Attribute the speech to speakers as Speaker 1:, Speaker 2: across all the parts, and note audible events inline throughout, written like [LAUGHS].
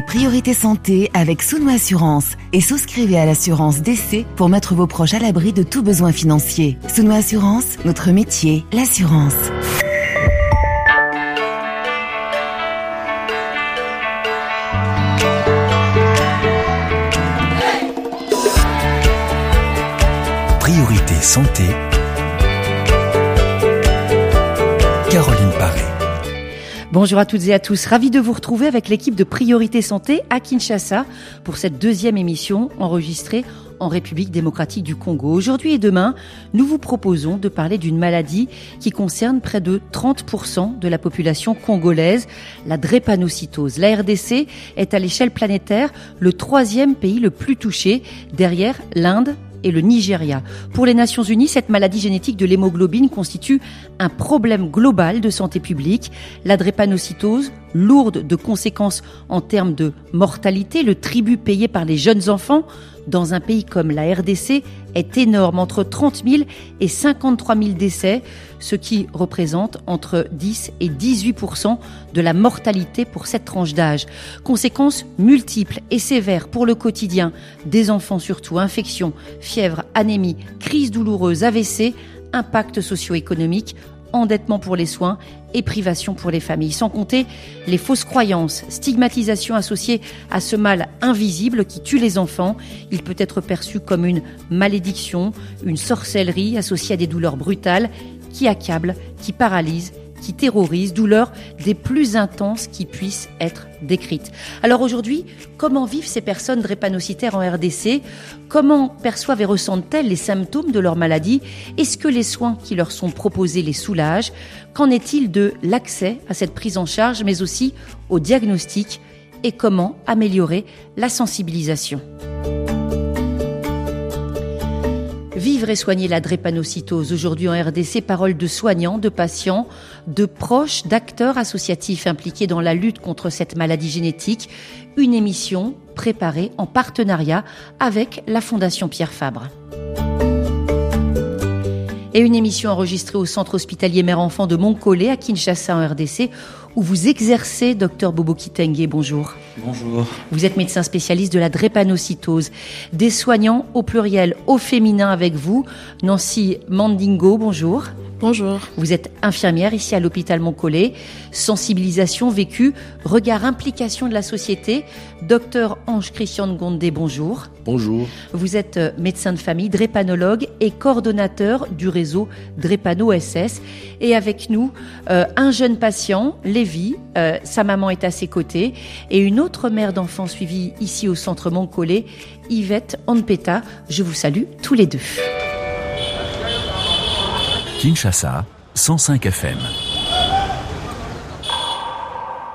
Speaker 1: Priorité santé avec Souno Assurance et souscrivez à l'assurance d'essai pour mettre vos proches à l'abri de tout besoin financier. Souno Assurance, notre métier, l'assurance.
Speaker 2: Priorité santé. Caroline Paré.
Speaker 3: Bonjour à toutes et à tous, ravi de vous retrouver avec l'équipe de Priorité Santé à Kinshasa pour cette deuxième émission enregistrée en République démocratique du Congo. Aujourd'hui et demain, nous vous proposons de parler d'une maladie qui concerne près de 30% de la population congolaise, la drépanocytose. La RDC est à l'échelle planétaire le troisième pays le plus touché, derrière l'Inde et le Nigeria. Pour les Nations Unies, cette maladie génétique de l'hémoglobine constitue un problème global de santé publique. La drépanocytose, lourde de conséquences en termes de mortalité, le tribut payé par les jeunes enfants dans un pays comme la RDC est énorme, entre 30 000 et 53 000 décès, ce qui représente entre 10 et 18% de la mortalité pour cette tranche d'âge. Conséquences multiples et sévères pour le quotidien des enfants surtout, infections, fièvre, anémie, crise douloureuse, AVC, impact socio-économique, endettement pour les soins et privation pour les familles. Sans compter les fausses croyances, stigmatisation associée à ce mal invisible qui tue les enfants. Il peut être perçu comme une malédiction, une sorcellerie associée à des douleurs brutales qui accablent, qui paralysent qui terrorisent, douleurs des plus intenses qui puissent être décrites. Alors aujourd'hui, comment vivent ces personnes drépanocytaires en RDC Comment perçoivent et ressentent-elles les symptômes de leur maladie? Est-ce que les soins qui leur sont proposés les soulagent? Qu'en est-il de l'accès à cette prise en charge, mais aussi au diagnostic? Et comment améliorer la sensibilisation? Vivre et soigner la drépanocytose. Aujourd'hui en RDC, paroles de soignants, de patients, de proches, d'acteurs associatifs impliqués dans la lutte contre cette maladie génétique. Une émission préparée en partenariat avec la Fondation Pierre Fabre et une émission enregistrée au centre hospitalier mère-enfant de Montcollet à Kinshasa en RDC où vous exercez, docteur Bobo Kitenge. Bonjour.
Speaker 4: Bonjour.
Speaker 3: Vous êtes médecin spécialiste de la drépanocytose. Des soignants au pluriel, au féminin avec vous. Nancy Mandingo, bonjour.
Speaker 5: Bonjour.
Speaker 3: Vous êtes infirmière ici à l'hôpital Montcollet. Sensibilisation vécue, regard implication de la société. Docteur Ange Christian Gondé, bonjour.
Speaker 6: Bonjour.
Speaker 3: Vous êtes euh, médecin de famille, drépanologue et coordonnateur du réseau Drépano SS. Et avec nous, euh, un jeune patient, Lévi, euh, sa maman est à ses côtés, et une autre mère d'enfant suivie ici au centre Montcollet, Yvette Anpeta. Je vous salue tous les deux.
Speaker 2: Kinshasa, 105 FM.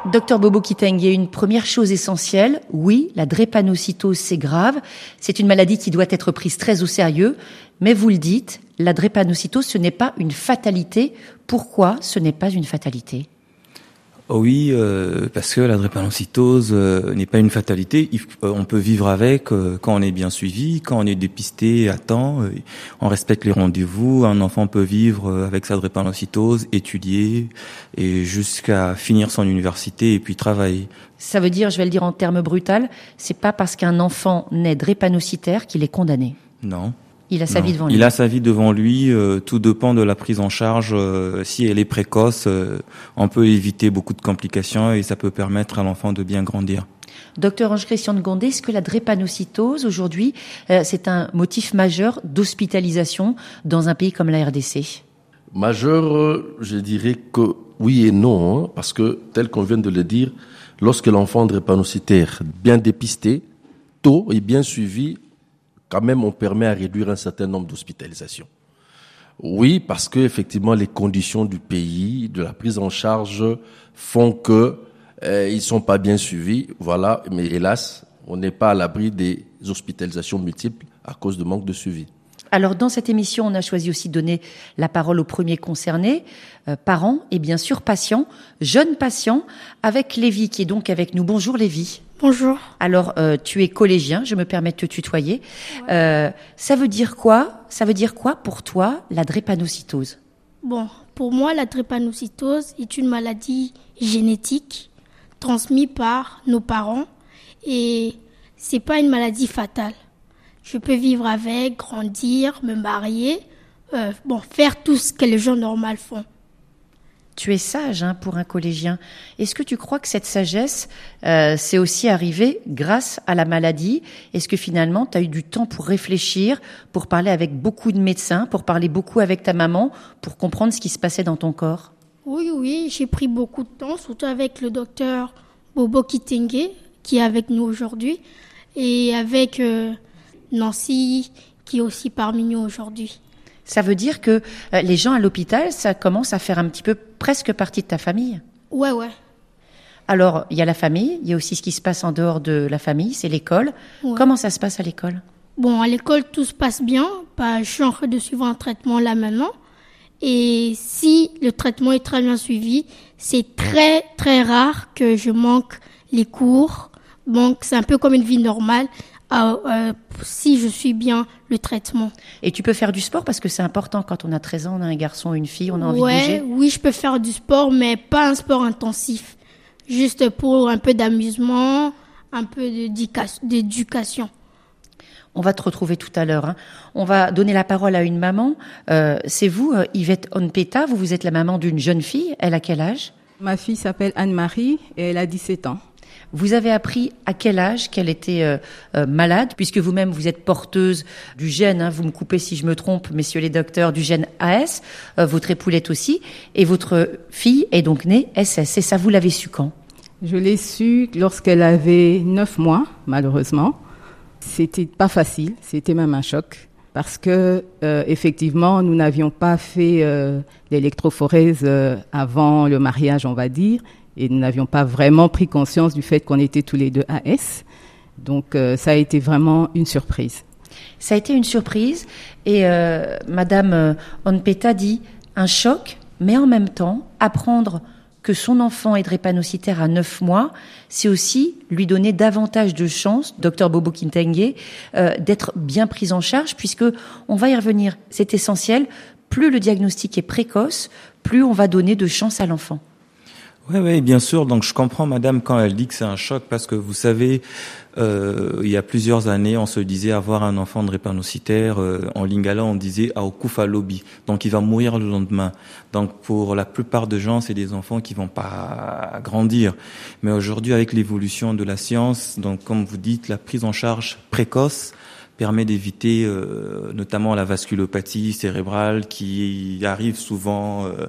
Speaker 3: Docteur Bobo Kitenge, une première chose essentielle, oui, la drépanocytose c'est grave, c'est une maladie qui doit être prise très au sérieux, mais vous le dites, la drépanocytose ce n'est pas une fatalité. Pourquoi ce n'est pas une fatalité?
Speaker 4: Oh oui, euh, parce que la drépanocytose euh, n'est pas une fatalité. Euh, on peut vivre avec quand on est bien suivi, quand on est dépisté à temps, on respecte les rendez-vous. Un enfant peut vivre avec sa drépanocytose, étudier et jusqu'à finir son université et puis travailler.
Speaker 3: Ça veut dire, je vais le dire en termes brutal, c'est pas parce qu'un enfant naît drépanocytaire qu'il est condamné.
Speaker 4: Non.
Speaker 3: Il a sa vie devant lui.
Speaker 4: Il a sa vie devant lui. Euh, tout dépend de la prise en charge. Euh, si elle est précoce, euh, on peut éviter beaucoup de complications et ça peut permettre à l'enfant de bien grandir.
Speaker 3: Docteur Ange-Christian de Gondé, est-ce que la drépanocytose, aujourd'hui, c'est un motif majeur d'hospitalisation dans un pays comme la RDC
Speaker 6: Majeur, je dirais que oui et non, hein, parce que, tel qu'on vient de le dire, lorsque l'enfant drépanocytaire, bien dépisté, tôt et bien suivi, quand même, on permet à réduire un certain nombre d'hospitalisations. Oui, parce que effectivement, les conditions du pays, de la prise en charge, font que euh, ils sont pas bien suivis. Voilà, mais hélas, on n'est pas à l'abri des hospitalisations multiples à cause de manque de suivi.
Speaker 3: Alors dans cette émission, on a choisi aussi de donner la parole aux premiers concernés, euh, parents et bien sûr patients, jeunes patients, avec Lévi qui est donc avec nous. Bonjour Lévi.
Speaker 5: Bonjour.
Speaker 3: Alors, euh, tu es collégien, je me permets de te tutoyer. Euh, ça veut dire quoi Ça veut dire quoi pour toi la drépanocytose?
Speaker 5: Bon, pour moi, la drépanocytose est une maladie génétique transmise par nos parents et c'est pas une maladie fatale. Je peux vivre avec, grandir, me marier, euh, bon, faire tout ce que les gens normaux font.
Speaker 3: Tu es sage hein, pour un collégien. Est-ce que tu crois que cette sagesse, euh, c'est aussi arrivé grâce à la maladie? Est-ce que finalement, tu as eu du temps pour réfléchir, pour parler avec beaucoup de médecins, pour parler beaucoup avec ta maman, pour comprendre ce qui se passait dans ton corps?
Speaker 5: Oui, oui, j'ai pris beaucoup de temps, surtout avec le docteur Bobo Kitenge, qui est avec nous aujourd'hui, et avec euh, Nancy, qui est aussi parmi nous aujourd'hui.
Speaker 3: Ça veut dire que euh, les gens à l'hôpital, ça commence à faire un petit peu presque partie de ta famille?
Speaker 5: Ouais, ouais.
Speaker 3: Alors, il y a la famille, il y a aussi ce qui se passe en dehors de la famille, c'est l'école. Comment ça se passe à l'école?
Speaker 5: Bon, à l'école, tout se passe bien. Bah, je suis en train de suivre un traitement là maintenant. Et si le traitement est très bien suivi, c'est très, très rare que je manque les cours. Donc, c'est un peu comme une vie normale. Ah, euh, si je suis bien le traitement.
Speaker 3: Et tu peux faire du sport parce que c'est important quand on a 13 ans, on a un garçon, une fille, on a envie
Speaker 5: de
Speaker 3: bouger.
Speaker 5: Oui, je peux faire du sport, mais pas un sport intensif. Juste pour un peu d'amusement, un peu d'éducation.
Speaker 3: On va te retrouver tout à l'heure. Hein. On va donner la parole à une maman. Euh, c'est vous, euh, Yvette Onpeta. Vous, vous êtes la maman d'une jeune fille. Elle a quel âge?
Speaker 7: Ma fille s'appelle Anne-Marie et elle a 17 ans.
Speaker 3: Vous avez appris à quel âge qu'elle était euh, euh, malade, puisque vous-même vous êtes porteuse du gène, hein, vous me coupez si je me trompe, messieurs les docteurs, du gène AS, euh, votre époulette aussi, et votre fille est donc née SS. Et ça, vous l'avez su quand?
Speaker 7: Je l'ai su lorsqu'elle avait neuf mois, malheureusement. C'était pas facile, c'était même un choc parce que effectivement nous n'avions pas fait l'électrophorèse avant le mariage, on va dire, et nous n'avions pas vraiment pris conscience du fait qu'on était tous les deux AS. Donc euh, ça a été vraiment une surprise.
Speaker 3: Ça a été une surprise et euh, Madame euh, Onpeta dit un choc, mais en même temps apprendre que son enfant est drépanocytaire à 9 mois, c'est aussi lui donner davantage de chances, docteur Bobo Kintengue, d'être bien pris en charge, puisque on va y revenir. C'est essentiel. Plus le diagnostic est précoce, plus on va donner de chance à l'enfant.
Speaker 4: Oui, oui, bien sûr. Donc je comprends, Madame, quand elle dit que c'est un choc, parce que vous savez, euh, il y a plusieurs années, on se disait avoir un enfant drépanocytaire euh, en lingala, on disait lobby, donc il va mourir le lendemain. Donc pour la plupart de gens, c'est des enfants qui vont pas grandir. Mais aujourd'hui, avec l'évolution de la science, donc comme vous dites, la prise en charge précoce permet d'éviter euh, notamment la vasculopathie cérébrale qui arrive souvent euh,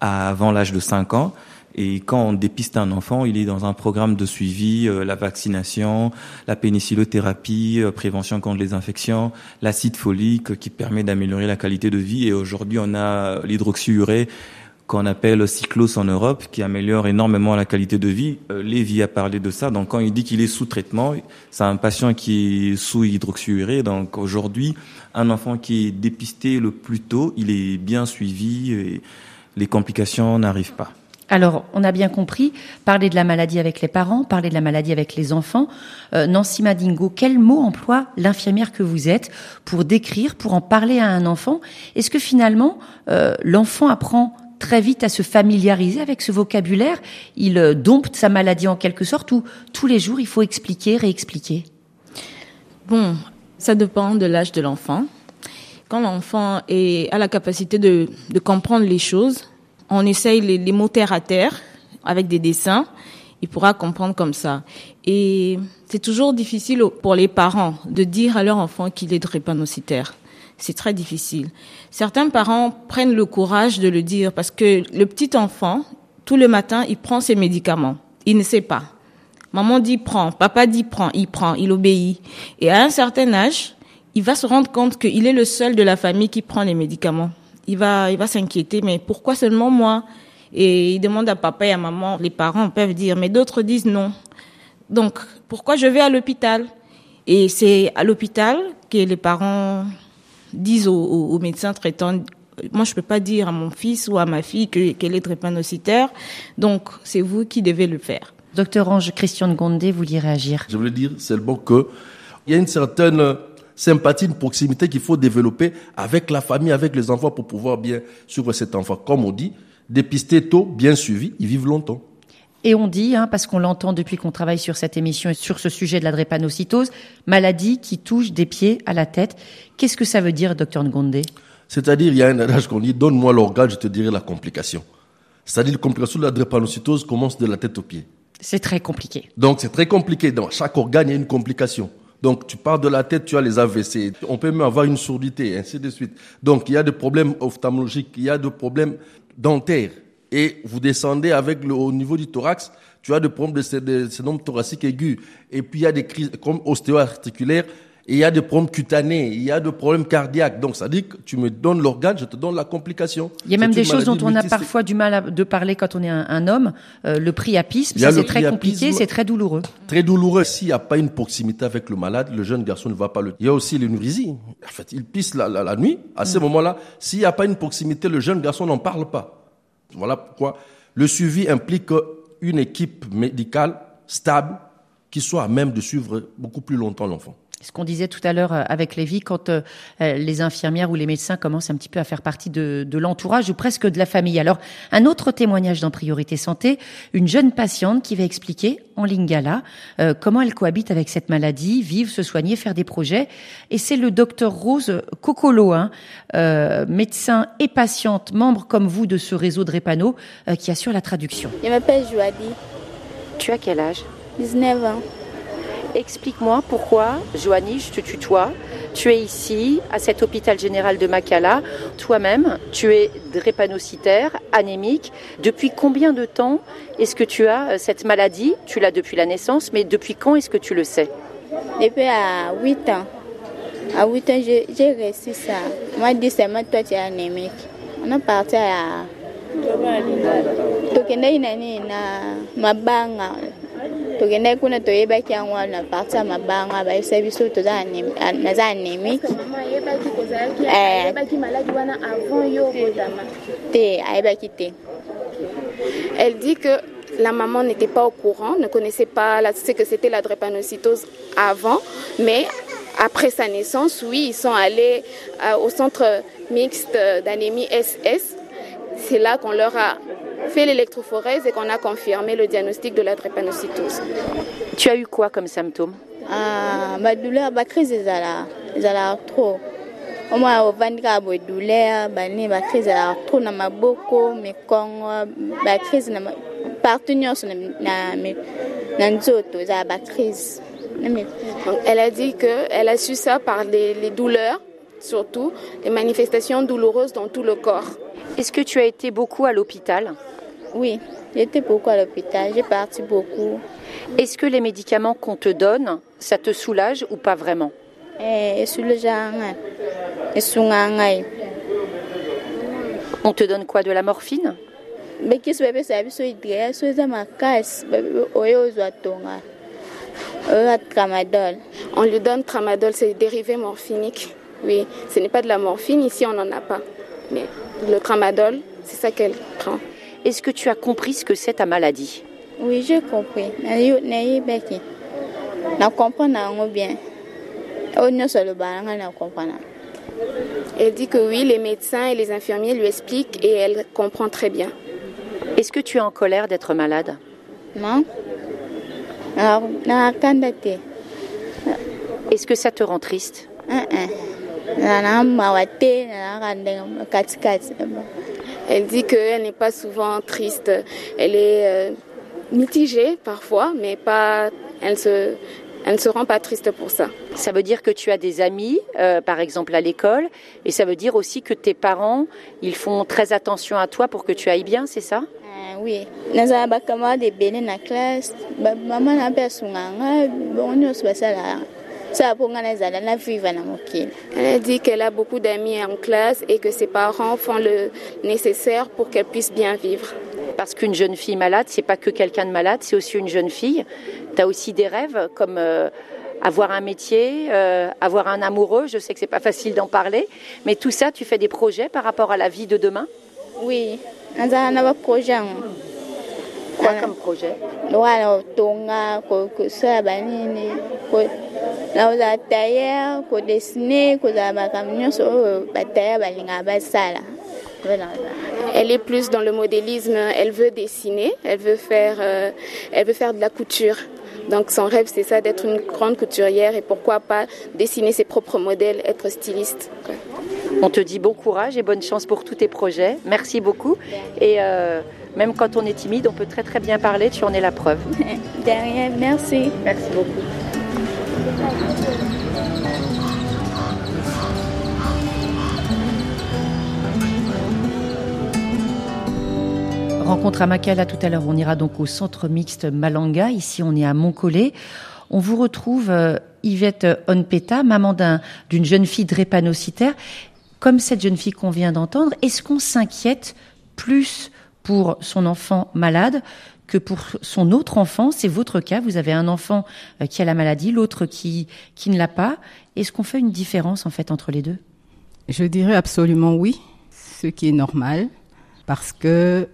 Speaker 4: avant l'âge de 5 ans. Et quand on dépiste un enfant, il est dans un programme de suivi, euh, la vaccination, la pénicillothérapie, euh, prévention contre les infections, l'acide folique qui permet d'améliorer la qualité de vie. Et aujourd'hui, on a l'hydroxyurée qu'on appelle cyclos en Europe, qui améliore énormément la qualité de vie. Euh, Lévi a parlé de ça. Donc, quand il dit qu'il est sous traitement, c'est un patient qui est sous hydroxyurée. Donc, aujourd'hui, un enfant qui est dépisté le plus tôt, il est bien suivi et les complications n'arrivent pas.
Speaker 3: Alors, on a bien compris, parler de la maladie avec les parents, parler de la maladie avec les enfants. Euh, Nancy Madingo, quel mot emploie l'infirmière que vous êtes pour décrire, pour en parler à un enfant? Est-ce que finalement, euh, l'enfant apprend très vite à se familiariser avec ce vocabulaire? Il euh, dompte sa maladie en quelque sorte ou tous les jours, il faut expliquer, réexpliquer?
Speaker 8: Bon, ça dépend de l'âge de l'enfant. Quand l'enfant a la capacité de comprendre les choses, on essaye les, mots terre à terre avec des dessins, il pourra comprendre comme ça. Et c'est toujours difficile pour les parents de dire à leur enfant qu'il est drépanocytaire. C'est très difficile. Certains parents prennent le courage de le dire parce que le petit enfant, tout le matin, il prend ses médicaments. Il ne sait pas. Maman dit prends, papa dit prends, il prend, il obéit. Et à un certain âge, il va se rendre compte qu'il est le seul de la famille qui prend les médicaments il va, il va s'inquiéter, mais pourquoi seulement moi? Et il demande à papa et à maman, les parents peuvent dire, mais d'autres disent non. Donc, pourquoi je vais à l'hôpital? Et c'est à l'hôpital que les parents disent aux, médecins traitants, moi je peux pas dire à mon fils ou à ma fille qu'elle est drépanocytaire, donc c'est vous qui devez le faire.
Speaker 3: Docteur Ange Christian Gondé, vous vouliez réagir
Speaker 6: Je voulais dire seulement que il y a une certaine sympathie, une proximité qu'il faut développer avec la famille, avec les enfants pour pouvoir bien suivre cet enfant. Comme on dit, dépister tôt, bien suivi, ils vivent longtemps.
Speaker 3: Et on dit, hein, parce qu'on l'entend depuis qu'on travaille sur cette émission et sur ce sujet de la drépanocytose, maladie qui touche des pieds à la tête. Qu'est-ce que ça veut dire, docteur Ngondé?
Speaker 6: C'est-à-dire, il y a un adage qu'on dit, donne-moi l'organe, je te dirai la complication. C'est-à-dire, la complication de la drépanocytose commence de la tête aux pieds.
Speaker 3: C'est très compliqué.
Speaker 6: Donc, c'est très compliqué. Dans chaque organe, il y a une complication. Donc, tu pars de la tête, tu as les AVC. On peut même avoir une sourdité, ainsi de suite. Donc, il y a des problèmes ophtalmologiques, il y a des problèmes dentaires et vous descendez avec le, au niveau du thorax, tu as des problèmes de, syndrome thoracique aigu. Et puis il y a des crises comme ostéo-articulaires, il y a des problèmes cutanés, il y a des problèmes cardiaques. Donc ça dit que tu me donnes l'organe, je te donne la complication.
Speaker 3: Il y a même des choses dont on a parfois du mal à, de parler quand on est un, homme. Euh, le priapisme, ça c'est très compliqué, c'est très douloureux.
Speaker 6: Très douloureux. S'il n'y a pas une proximité avec le malade, le jeune garçon ne va pas le. Il y a aussi l'énurésie. En fait, il pisse la, la, nuit. À ce mm. moment-là, s'il n'y a pas une proximité, le jeune garçon n'en parle pas. Voilà pourquoi le suivi implique une équipe médicale stable qui soit à même de suivre beaucoup plus longtemps l'enfant.
Speaker 3: Ce qu'on disait tout à l'heure euh, avec Lévi, quand euh, euh, les infirmières ou les médecins commencent un petit peu à faire partie de, de l'entourage ou presque de la famille. Alors, un autre témoignage dans Priorité Santé, une jeune patiente qui va expliquer en lingala comment elle cohabite avec cette maladie, vivre, se soigner, faire des projets. Et c'est le docteur Rose Cocolo, hein, médecin et patiente, membre comme vous de ce réseau de Répano, qui assure la traduction.
Speaker 9: Je m'appelle Joadi.
Speaker 3: Tu as quel âge?
Speaker 9: 19 ans.
Speaker 3: Explique-moi pourquoi, Joanie, je te tutoie, tu es ici, à cet hôpital général de Makala. Toi-même, tu es drépanocytaire, anémique. Depuis combien de temps est-ce que tu as euh, cette maladie? Tu l'as depuis la naissance, mais depuis quand est-ce que tu le sais?
Speaker 9: Depuis à 8 ans. À 8 ans, j'ai reçu ça. Moi, dit seulement toi, tu es anémique. On est parti à. mabanga tokendaki kuna toyebaki yango wana parti ya mabanga bayebisa biso toza naza anémique te ayebaki te.
Speaker 10: Elle dit que la maman n'était pas au courant, ne connaissait pas la, ce que c'était la drépanocytose avant, mais après sa naissance, oui, ils sont allés euh, au centre mixte d'anémie SS. C'est là qu'on leur a fait l'électrophorèse et qu'on a confirmé le diagnostic de la drépanocytose.
Speaker 3: Tu as eu quoi comme symptômes?
Speaker 9: Ah, ma douleur, ma crise, ils ont trop. Au moins, au ventre, ma douleur, ma crise, ils trop dans ma boko, mes cons, ma crise, partout, na na nzoto, ils ma crise.
Speaker 10: Elle a dit qu'elle a su ça par les, les douleurs, surtout les manifestations douloureuses dans tout le corps.
Speaker 3: Est-ce que tu as été beaucoup à l'hôpital?
Speaker 9: Oui, j'étais beaucoup à l'hôpital, j'ai parti beaucoup.
Speaker 3: Est-ce que les médicaments qu'on te donne, ça te soulage ou pas vraiment? On te donne quoi de la morphine?
Speaker 10: On lui donne tramadol, c'est dérivé morphinique. Oui, ce n'est pas de la morphine, ici on n'en a pas. Mais le tramadol, c'est ça qu'elle prend.
Speaker 3: Est-ce que tu as compris ce que c'est ta maladie?
Speaker 9: Oui, j'ai compris. Je comprends bien.
Speaker 10: Elle dit que oui, les médecins et les infirmiers lui expliquent et elle comprend très bien.
Speaker 3: Est-ce que tu es en colère d'être malade?
Speaker 9: Non.
Speaker 3: Est-ce que ça te rend triste?
Speaker 10: Elle dit qu'elle n'est pas souvent triste. Elle est euh, mitigée parfois, mais pas, elle, se, elle ne se rend pas triste pour ça.
Speaker 3: Ça veut dire que tu as des amis, euh, par exemple à l'école, et ça veut dire aussi que tes parents, ils font très attention à toi pour que tu ailles bien, c'est ça?
Speaker 9: Euh, oui, nous avons des camarades de la classe. Maman n'a pas
Speaker 10: elle a dit qu'elle a beaucoup d'amis en classe et que ses parents font le nécessaire pour qu'elle puisse bien vivre.
Speaker 3: Parce qu'une jeune fille malade, c'est pas que quelqu'un de malade, c'est aussi une jeune fille. Tu as aussi des rêves comme euh, avoir un métier, euh, avoir un amoureux. Je sais que c'est pas facile d'en parler, mais tout ça, tu fais des projets par rapport à la vie de demain?
Speaker 9: Oui, on a un projet.
Speaker 3: Quoi comme projet?
Speaker 9: Nakozala tailleur kodesine kozala makambo nyonso oyo batailleur balingaka basala
Speaker 10: Elle est plus dans le modélisme. Elle veut dessiner. Elle veut faire, euh, elle veut faire de la couture. Donc son rêve, c'est ça, d'être une grande couturière et pourquoi pas dessiner ses propres modèles, être styliste.
Speaker 3: On te dit bon courage et bonne chance pour tous tes projets. Merci beaucoup. Et euh, même quand on est timide, on peut très très bien parler. Tu en es la preuve. [LAUGHS]
Speaker 10: Derrière, merci.
Speaker 3: Merci beaucoup. Rencontre à Makala tout à l'heure. On ira donc au centre mixte Malanga. Ici, on est à Montcollet. On vous retrouve euh, Yvette Onpeta, maman d'une jeune fille drépanocytaire. Comme cette jeune fille qu'on vient d'entendre, est-ce qu'on s'inquiète plus pour son enfant malade que pour son autre enfant? C'est votre cas. Vous avez un enfant euh, qui a la maladie, l'autre qui, qui ne l'a pas. Est-ce qu'on fait une différence en fait entre les deux?
Speaker 7: Je dirais absolument oui, ce qui est normal, parce que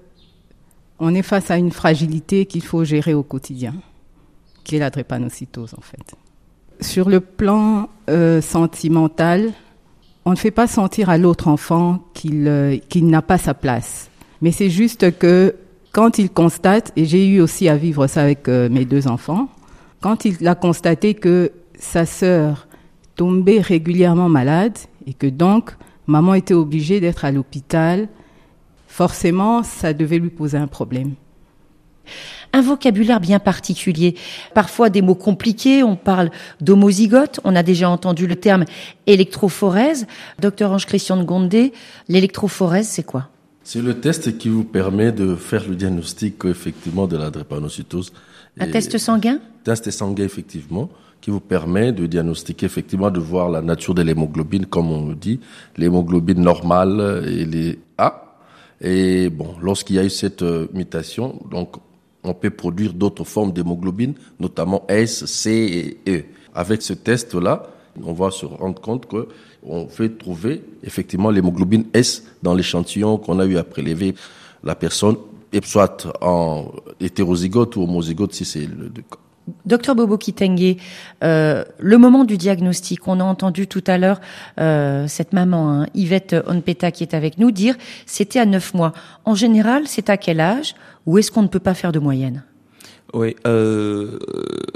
Speaker 7: on est face à une fragilité qu'il faut gérer au quotidien, qui est la drépanocytose en fait. Sur le plan euh, sentimental, on ne fait pas sentir à l'autre enfant qu'il euh, qu'il n'a pas sa place. Mais c'est juste que quand il constate, et j'ai eu aussi à vivre ça avec euh, mes deux enfants, quand il a constaté que sa sœur tombait régulièrement malade et que donc maman était obligée d'être à l'hôpital forcément, ça devait lui poser un problème.
Speaker 3: Un vocabulaire bien particulier, parfois des mots compliqués, on parle d'homozygote, on a déjà entendu le terme électrophorèse. Docteur Ange-Christian de Gondé, l'électrophorèse, c'est quoi?
Speaker 6: C'est le test qui vous permet de faire le diagnostic effectivement de la drépanocytose.
Speaker 3: Un test sanguin?
Speaker 6: Test sanguin, effectivement qui vous permet de diagnostiquer effectivement de voir la nature de l'hémoglobine, comme on le dit, l'hémoglobine normale et les A, et bon, lorsqu'il y a eu cette euh, mutation, donc on peut produire d'autres formes d'hémoglobine, notamment S, C et E. Avec ce test-là, on va se rendre compte que on fait trouver effectivement l'hémoglobine S dans l'échantillon qu'on a eu à prélever la personne, soit en hétérozygote ou homozygote si c'est le cas.
Speaker 3: Docteur Bobo Kitenge, euh, le moment du diagnostic, on a entendu tout à l'heure euh, cette maman, hein, Yvette Onpeta, qui est avec nous, dire c'était à neuf mois. En général, c'est à quel âge ou est-ce qu'on ne peut pas faire de moyenne?
Speaker 4: Oui, euh,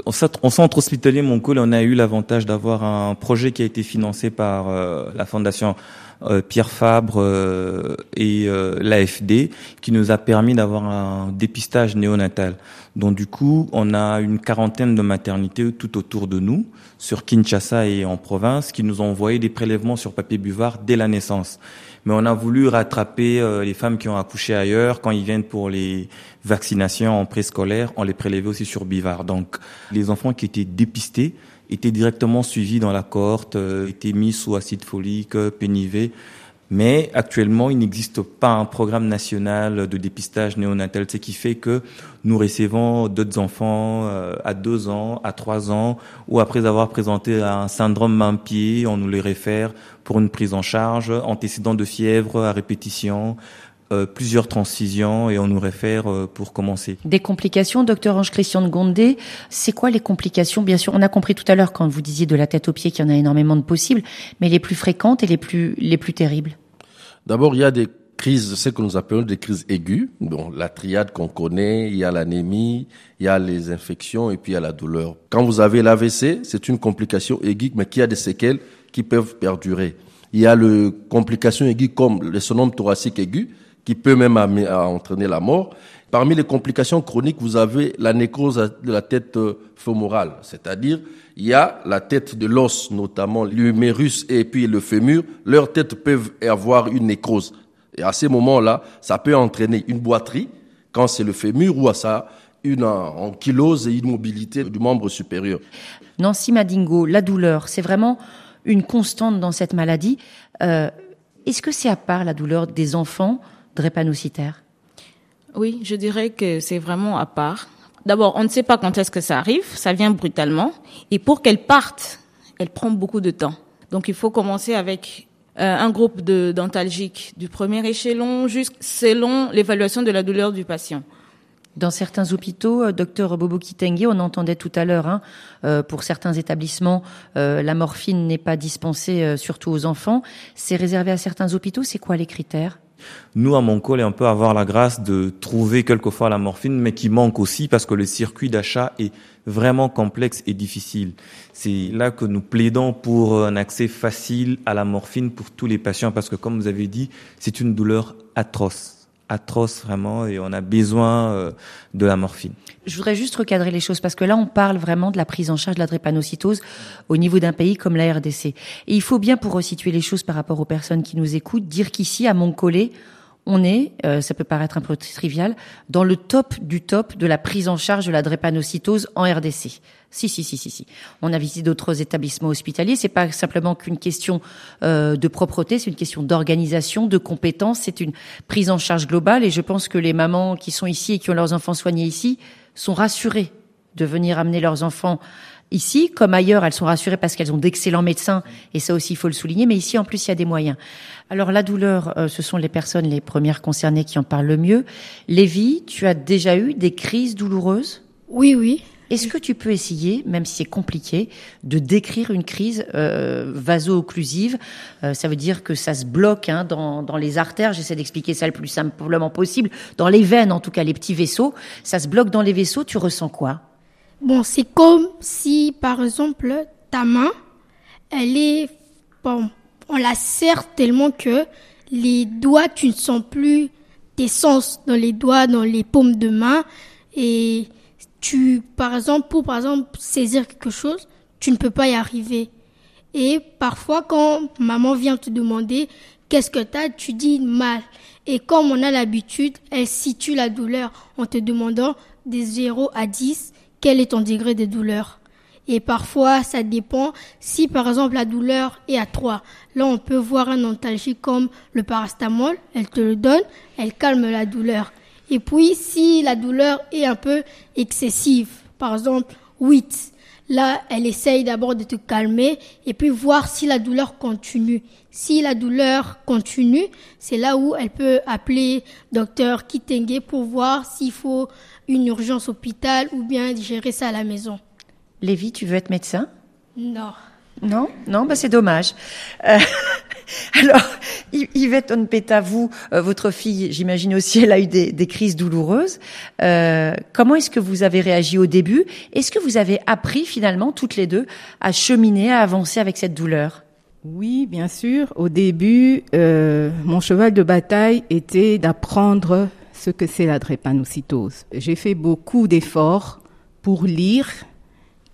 Speaker 4: en centre hospitalier Montcol, on a eu l'avantage d'avoir un projet qui a été financé par euh, la fondation euh, Pierre Fabre euh, et euh, l'AFD qui nous a permis d'avoir un dépistage néonatal. Donc du coup, on a une quarantaine de maternités tout autour de nous, sur Kinshasa et en province, qui nous ont envoyé des prélèvements sur papier buvard dès la naissance. Mais on a voulu rattraper les femmes qui ont accouché ailleurs quand ils viennent pour les vaccinations en préscolaire, on les prélevait aussi sur bivard. Donc les enfants qui étaient dépistés étaient directement suivis dans la cohorte, euh, étaient mis sous acide folique, euh, pénivé. Mais actuellement, il n'existe pas un programme national de dépistage néonatal, ce qui fait que nous recevons d'autres enfants euh, à deux ans, à trois ans, ou après avoir présenté un syndrome main-pied, on nous les réfère pour une prise en charge, antécédent de fièvre à répétition, euh, plusieurs transitions et on nous réfère euh, pour commencer.
Speaker 3: Des complications, docteur Ange-Christian de Gondé, c'est quoi les complications? Bien sûr, on a compris tout à l'heure quand vous disiez de la tête aux pieds qu'il y en a énormément de possibles, mais les plus fréquentes et les plus, les plus terribles
Speaker 6: D'abord, il y a des crises, ce que nous appelons des crises aiguës. Bon, la triade qu'on connaît, il y a l'anémie, il y a les infections et puis il y a la douleur. Quand vous avez l'AVC, c'est une complication aiguë, mais qui a des séquelles qui peuvent perdurer. Il y a le complications aiguës comme le sonome thoracique aigu, qui peut même entraîner la mort. Parmi les complications chroniques, vous avez la nécrose de la tête euh, fémorale, c'est-à-dire il y a la tête de l'os, notamment l'humérus et puis le fémur, leurs têtes peuvent avoir une nécrose. Et à ces moments-là, ça peut entraîner une boiterie quand c'est le fémur ou à ça une ankylose et une mobilité du membre supérieur.
Speaker 3: Nancy Madingo, la douleur, c'est vraiment une constante dans cette maladie. Euh, Est-ce que c'est à part la douleur des enfants drépanocytaire
Speaker 8: Oui, je dirais que c'est vraiment à part. D'abord, on ne sait pas quand est-ce que ça arrive, ça vient brutalement, et pour qu'elle parte, elle prend beaucoup de temps. Donc il faut commencer avec euh, un groupe de dentalgiques du premier échelon, juste selon l'évaluation de la douleur du patient.
Speaker 3: Dans certains hôpitaux, euh, docteur Bobo Kitenge, on entendait tout à l'heure, hein, euh, pour certains établissements, la morphine n'est pas dispensée surtout aux enfants. C'est réservé à certains hôpitaux. C'est quoi les critères?
Speaker 4: Nous, à Moncol, on peut avoir la grâce de trouver quelquefois la morphine, mais qui manque aussi parce que le circuit d'achat est vraiment complexe et difficile. C'est là que nous plaidons pour un accès facile à la morphine pour tous les patients parce que, comme vous avez dit, c'est une douleur atroce atroce vraiment et on a besoin euh, de la morphine.
Speaker 3: Je voudrais juste recadrer les choses parce que là on parle vraiment de la prise en charge de la drépanocytose au niveau d'un pays comme la RDC. Et il faut bien pour resituer les choses par rapport aux personnes qui nous écoutent dire qu'ici à Montcollet, on est, euh, ça peut paraître un peu trivial, dans le top du top de la prise en charge de la drépanocytose en RDC. Si, si, si, si, si. On a visité d'autres établissements hospitaliers. C'est pas simplement qu'une question euh, de propreté, c'est une question d'organisation, de compétences. C'est une prise en charge globale. Et je pense que les mamans qui sont ici et qui ont leurs enfants soignés ici sont rassurées de venir amener leurs enfants Ici, comme ailleurs, elles sont rassurées parce qu'elles ont d'excellents médecins, et ça aussi, il faut le souligner. Mais ici, en plus, il y a des moyens. Alors, la douleur, euh, ce sont les personnes les premières concernées qui en parlent le mieux. Lévi, tu as déjà eu des crises douloureuses?
Speaker 5: Oui, oui.
Speaker 3: Est-ce que tu peux essayer, même si c'est compliqué, de décrire une crise euh, vaso-occlusive? Euh, Ça veut dire que ça se bloque hein, dans, dans les artères. J'essaie d'expliquer ça le plus simplement possible. Dans les veines, en tout cas, les petits vaisseaux. Ça se bloque dans les vaisseaux. Tu ressens quoi?
Speaker 5: Bon, c'est comme si, par exemple, ta main, elle est, bon, on la serre tellement que les doigts, tu ne sens plus tes sens dans les doigts, dans les paumes de main, et tu, par exemple, pour, par exemple, saisir quelque chose, tu ne peux pas y arriver. Et parfois, quand maman vient te demander qu'est-ce que t'as, tu dis mal. Et comme on a l'habitude, elle situe la douleur en te demandant des 0 à 10 quel est ton degré de douleur. Et parfois, ça dépend. Si par exemple la douleur est à 3, là on peut voir un antalgique comme le parastamol, elle te le donne, elle calme la douleur. Et puis si la douleur est un peu excessive, par exemple 8, là elle essaye d'abord de te calmer et puis voir si la douleur continue. Si la douleur continue, c'est là où elle peut appeler docteur Kitenge pour voir s'il faut une urgence hôpital ou bien gérer ça à la maison.
Speaker 3: Lévi, tu veux être médecin?
Speaker 5: Non.
Speaker 3: Non? Non, bah c'est dommage. Euh, [LAUGHS] alors, Yvette Onpeta, vous, euh, votre fille, j'imagine aussi, elle a eu des, des crises douloureuses. Euh, comment est-ce que vous avez réagi au début? Est-ce que vous avez appris finalement, toutes les deux, à cheminer, à avancer avec cette douleur?
Speaker 7: Oui, bien sûr. Au début, euh, mon cheval de bataille était d'apprendre ce que c'est la drépanocytose. J'ai fait beaucoup d'efforts pour lire,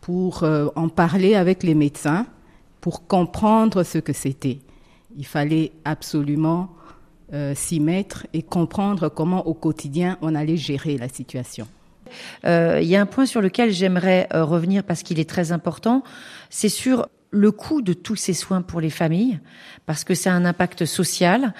Speaker 7: pour euh, en parler avec les médecins, pour comprendre ce que c'était. Il fallait absolument euh, s'y mettre et comprendre comment au quotidien on allait gérer la situation.
Speaker 3: Euh, il y a un point sur lequel j'aimerais revenir parce qu'il est très important, c'est sur le coût de tous ces soins pour les familles, parce que c'est un impact social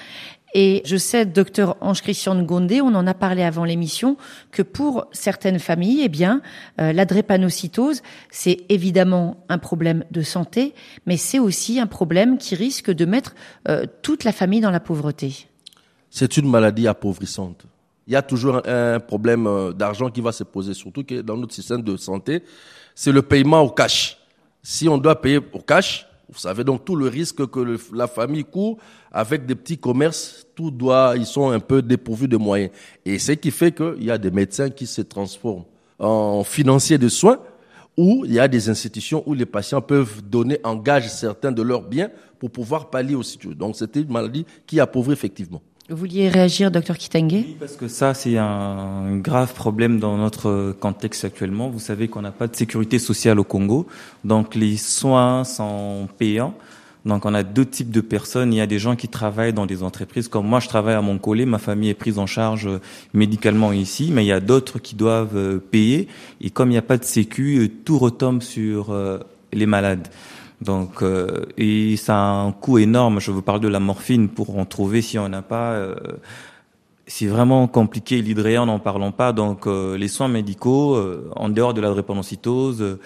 Speaker 3: et je sais, docteur Ange-Christian Gondé, on en a parlé avant l'émission, que pour certaines familles, eh bien, euh, la drépanocytose, c'est évidemment un problème de santé, mais c'est aussi un problème qui risque de mettre euh, toute la famille dans la pauvreté.
Speaker 6: C'est une maladie appauvrissante. Il y a toujours un problème euh, d'argent qui va se poser, surtout que dans notre système de santé, c'est le paiement au cash. Si on doit payer au cash, vous savez donc tout le risque que la famille court avec des petits commerces, tout doit, ils sont un peu dépourvus de moyens. Et ce qui fait qu'il y a des médecins qui se transforment en financiers de soins, où il y a des institutions où les patients peuvent donner en gage certains de leurs biens pour pouvoir pallier aux situations. Donc c'était une maladie qui appauvrit effectivement.
Speaker 3: Vous vouliez réagir, docteur Kitenge?
Speaker 4: Oui, parce que ça, c'est un grave problème dans notre contexte actuellement. Vous savez qu'on n'a pas de sécurité sociale au Congo, donc les soins sont payants. Donc on a deux types de personnes. Il y a des gens qui travaillent dans des entreprises comme moi, je travaille à mon ma famille est prise en charge médicalement ici, mais il y a d'autres qui doivent euh, payer. Et comme il n'y a pas de sécu, euh, tout retombe sur euh, les malades. Donc, euh, et ça a un coût énorme. Je vous parle de la morphine pour en trouver si on n'a pas. Euh, c'est vraiment compliqué. L'hydréa, n'en parlons pas. Donc, euh, les soins médicaux, en dehors de la drépanocytose,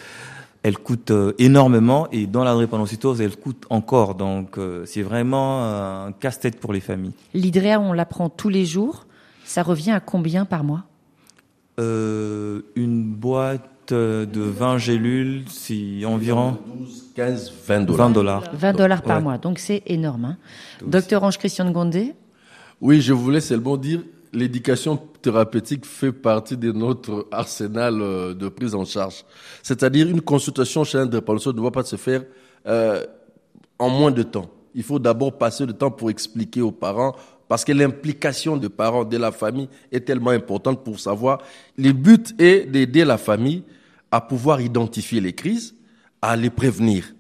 Speaker 4: elles coûtent énormément. Et dans la drépanocytose, elles coûtent encore. Donc, c'est vraiment un casse-tête pour les familles.
Speaker 3: L'hydréa, on l'apprend tous les jours. Ça revient à combien par mois?
Speaker 4: Une boîte de 20 gélules, c'est environ
Speaker 6: 12, 15, 20 dollars.
Speaker 4: 20 dollars.
Speaker 3: 20 dollars par mois, donc c'est énorme. Hein. Docteur Ange-Christian Gondé
Speaker 6: Oui, je voulais seulement dire, l'éducation thérapeutique fait partie de notre arsenal euh, de prise en charge. C'est-à-dire une consultation chez un drépanocytose ne doit pas se faire euh, en moins de temps. Il faut d'abord passer le temps pour expliquer aux parents, parce que l'implication des parents, de la famille est tellement importante pour savoir. Le but est d'aider la famille à pouvoir identifier les crises, à les prévenir.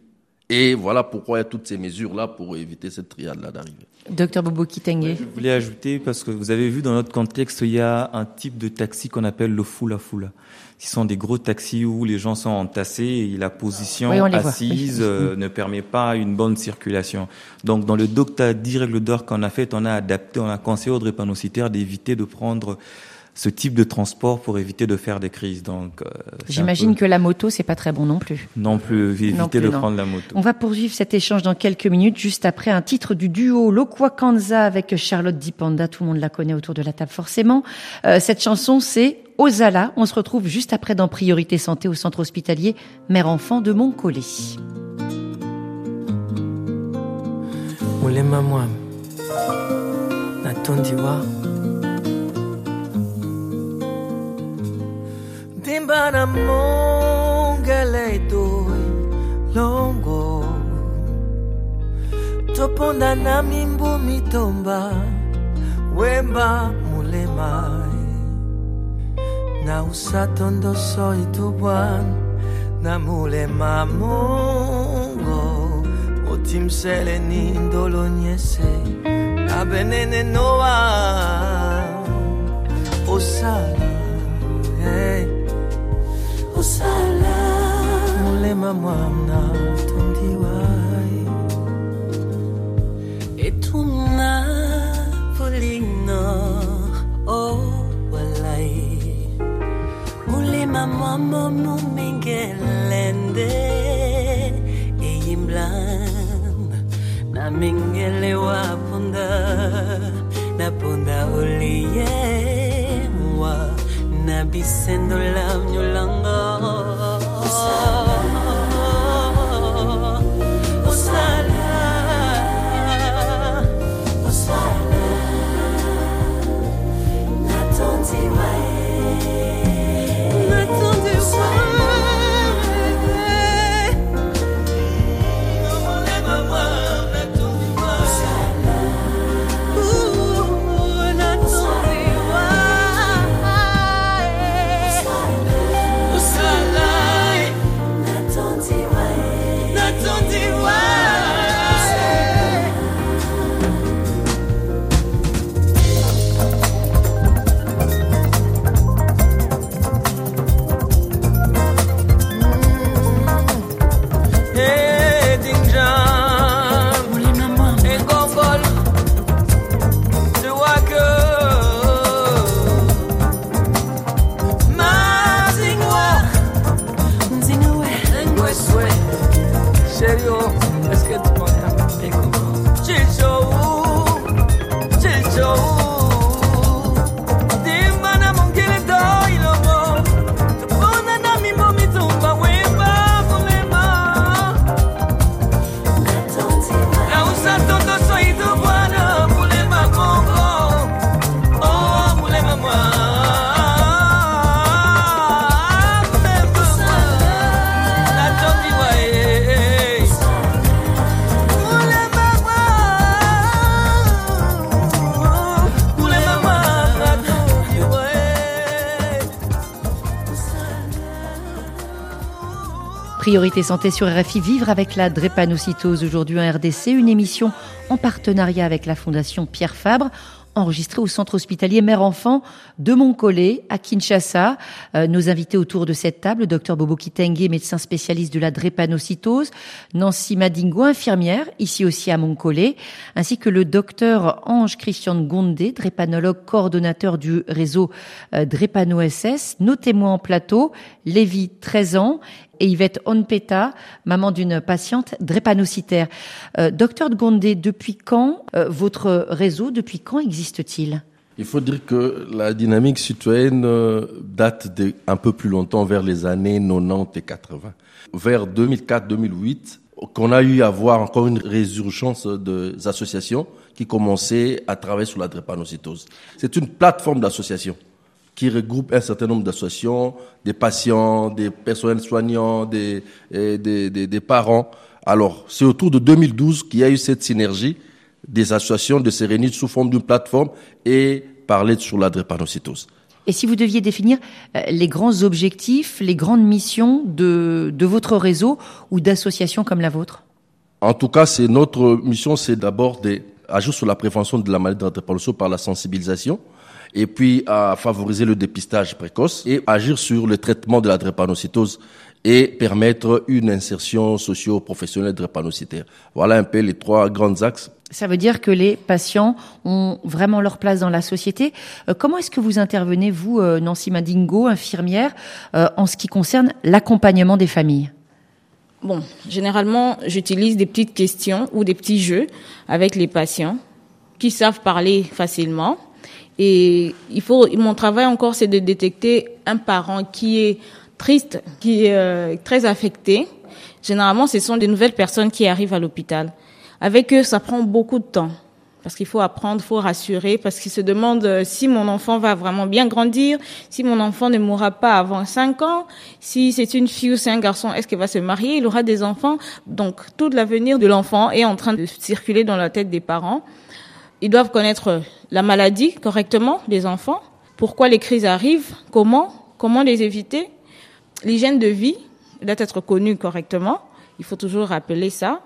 Speaker 6: Et voilà pourquoi il y a toutes ces mesures-là pour éviter cette triade-là d'arriver.
Speaker 3: Docteur Bobo Kitenge.
Speaker 4: Je voulais ajouter, parce que vous avez vu dans notre contexte, il y a un type de taxi qu'on appelle le fula fula. Ce sont des gros taxis où les gens sont entassés et la position
Speaker 3: Oui,
Speaker 4: assise euh, [LAUGHS] ne permet pas une bonne circulation. Donc, dans le docteur 10 règles d'or qu'on a fait, on a adapté, on a conseillé aux drépanocytaires d'éviter de prendre ce type de transport pour éviter de faire des crises. Donc, euh,
Speaker 3: J'imagine
Speaker 4: peu-
Speaker 3: que la moto, c'est pas très bon non plus.
Speaker 4: non plus éviter
Speaker 3: Non plus,
Speaker 4: de
Speaker 3: non.
Speaker 4: prendre la moto.
Speaker 3: On va poursuivre cet échange dans quelques minutes, juste après un titre du duo Lokwakanza avec Charlotte Dipanda. Tout le monde la connaît autour de la table, forcément. Euh, cette chanson, c'est Ozala. On se retrouve juste après dans Priorité Santé au centre hospitalier Mère-Enfant de Montcollet.
Speaker 11: Mwami natondiwa ndimbana mongeleidoi longo toponda na mimbu mitomba wemba mulemai na usatondo itubwan na mulema mongo otimsele ni ndolo nyese abenene noa osala hey usala mulema mwana mtondi wai etumna pulino o oh, walai. Mulema mama mumengelende eyimlan na mingelewa punda na punda uliye mwa. Nabi be sending love no longer. Ah.
Speaker 3: Priorité santé sur RFI, vivre avec la drépanocytose aujourd'hui en RDC, une émission en partenariat avec la Fondation Pierre Fabre, enregistrée au centre hospitalier Mère-Enfant de Montcollet à Kinshasa. Euh, nos invités autour de cette table, docteur Bobo Kitenge, médecin spécialiste de la drépanocytose, Nancy Madingo, infirmière, ici aussi à Montcollet, ainsi que le docteur Ange Christian Gondé, drépanologue coordonnateur du réseau euh, Drépano SS, nos témoins en plateau, Lévi, 13 ans, et Yvette Onpeta, maman d'une patiente drépanocytaire. Euh, docteur de Gondé, depuis quand euh, votre réseau, depuis quand existe-t-il?
Speaker 6: Il faut dire que la dynamique citoyenne euh, date de un peu plus longtemps, vers les années 90 et 80. Vers 2004-2008, qu'on a eu à voir encore une résurgence des associations qui commençaient à travailler sur la drépanocytose. C'est une plateforme d'associations qui regroupe un certain nombre d'associations, des patients, des personnels soignants, des, et des, des, des parents. Alors, c'est autour de 2012 qu'il y a eu cette synergie des associations de se réunir sous forme d'une plateforme et parler sur la drépanocytose.
Speaker 3: Et si vous deviez définir euh, les grands objectifs, les grandes missions de, de votre réseau ou d'associations comme la vôtre?
Speaker 6: En tout cas, c'est notre mission, c'est d'abord d'agir sur la prévention de la maladie de la drépanocytose par la sensibilisation et puis à favoriser le dépistage précoce et agir sur le traitement de la drépanocytose et permettre une insertion socio-professionnelle drépanocytaire. Voilà un peu les trois grands axes.
Speaker 3: Ça veut dire que les patients ont vraiment leur place dans la société. Euh, comment est-ce que vous intervenez, vous, euh, Nancy Madingo, infirmière, euh, en ce qui concerne l'accompagnement des familles?
Speaker 8: Bon, généralement, j'utilise des petites questions ou des petits jeux avec les patients qui savent parler facilement. Et il faut, mon travail encore, c'est de détecter un parent qui est triste, qui est euh, très affecté. Généralement, ce sont des nouvelles personnes qui arrivent à l'hôpital. Avec eux, ça prend beaucoup de temps. Parce qu'il faut apprendre, il faut rassurer, parce qu'ils se demandent euh, si mon enfant va vraiment bien grandir, si mon enfant ne mourra pas avant 5 ans, si c'est une fille ou c'est un garçon, est-ce qu'il va se marier, il aura des enfants. Donc tout l'avenir de l'enfant est en train de circuler dans la tête des parents. Ils doivent connaître la maladie correctement, les enfants, pourquoi les crises arrivent, comment, comment les éviter, L'hygiène de vie doit être connue correctement. Il faut toujours rappeler ça.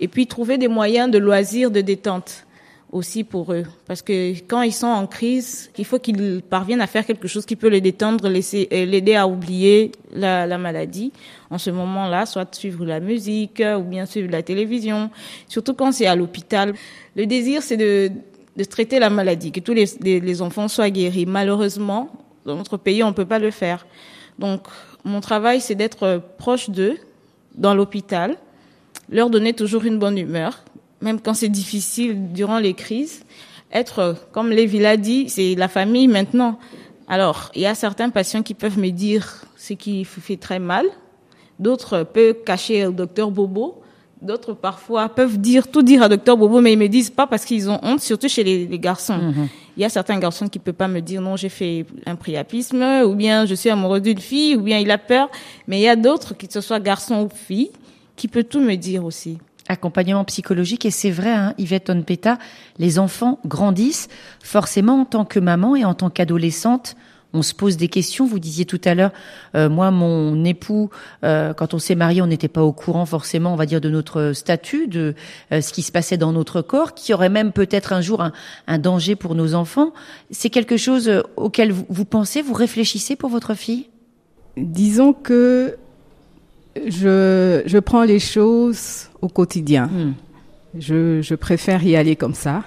Speaker 8: Et puis trouver des moyens de loisirs, de détente aussi pour eux. Parce que quand ils sont en crise, il faut qu'ils parviennent à faire quelque chose qui peut les détendre, laisser, l'aider à oublier la, la maladie. En ce moment-là, soit suivre la musique ou bien suivre la télévision. Surtout quand c'est à l'hôpital. Le désir, c'est de, traiter la maladie, que tous les, les, les enfants soient guéris. Malheureusement, dans notre pays, on ne peut pas le faire. Donc, mon travail, c'est d'être proche d'eux, dans l'hôpital, leur donner toujours une bonne humeur, même quand c'est difficile durant les crises. Être, comme Lévi l'a dit, c'est la famille maintenant. Alors, il y a certains patients qui peuvent me dire ce qui fait très mal. D'autres peuvent cacher au docteur Bobo. D'autres parfois peuvent dire tout dire à docteur Bobo, mais ils me disent pas parce qu'ils ont honte, surtout chez les, les garçons.
Speaker 3: Mhm.
Speaker 8: Il y a certains garçons qui peuvent pas me dire non, j'ai fait un priapisme, ou bien je suis amoureux d'une fille, ou bien il a peur. Mais il y a d'autres, que ce soit garçon ou fille, qui peut tout me dire aussi.
Speaker 3: Accompagnement psychologique, et c'est vrai, hein, Yvette Onpeta, les enfants grandissent. Forcément, en tant que maman et en tant qu'adolescente, on se pose des questions. Vous disiez tout à l'heure, euh, moi, mon époux, euh, quand on s'est marié, on n'était pas au courant forcément, on va dire, de notre statut, de euh, ce qui se passait dans notre corps, qui aurait même peut-être un jour un, danger pour nos enfants. C'est quelque chose euh, auquel vous pensez, vous réfléchissez pour votre fille?
Speaker 7: Disons que je, je prends les choses au quotidien.
Speaker 3: Hmm.
Speaker 7: Je, je préfère y aller comme ça,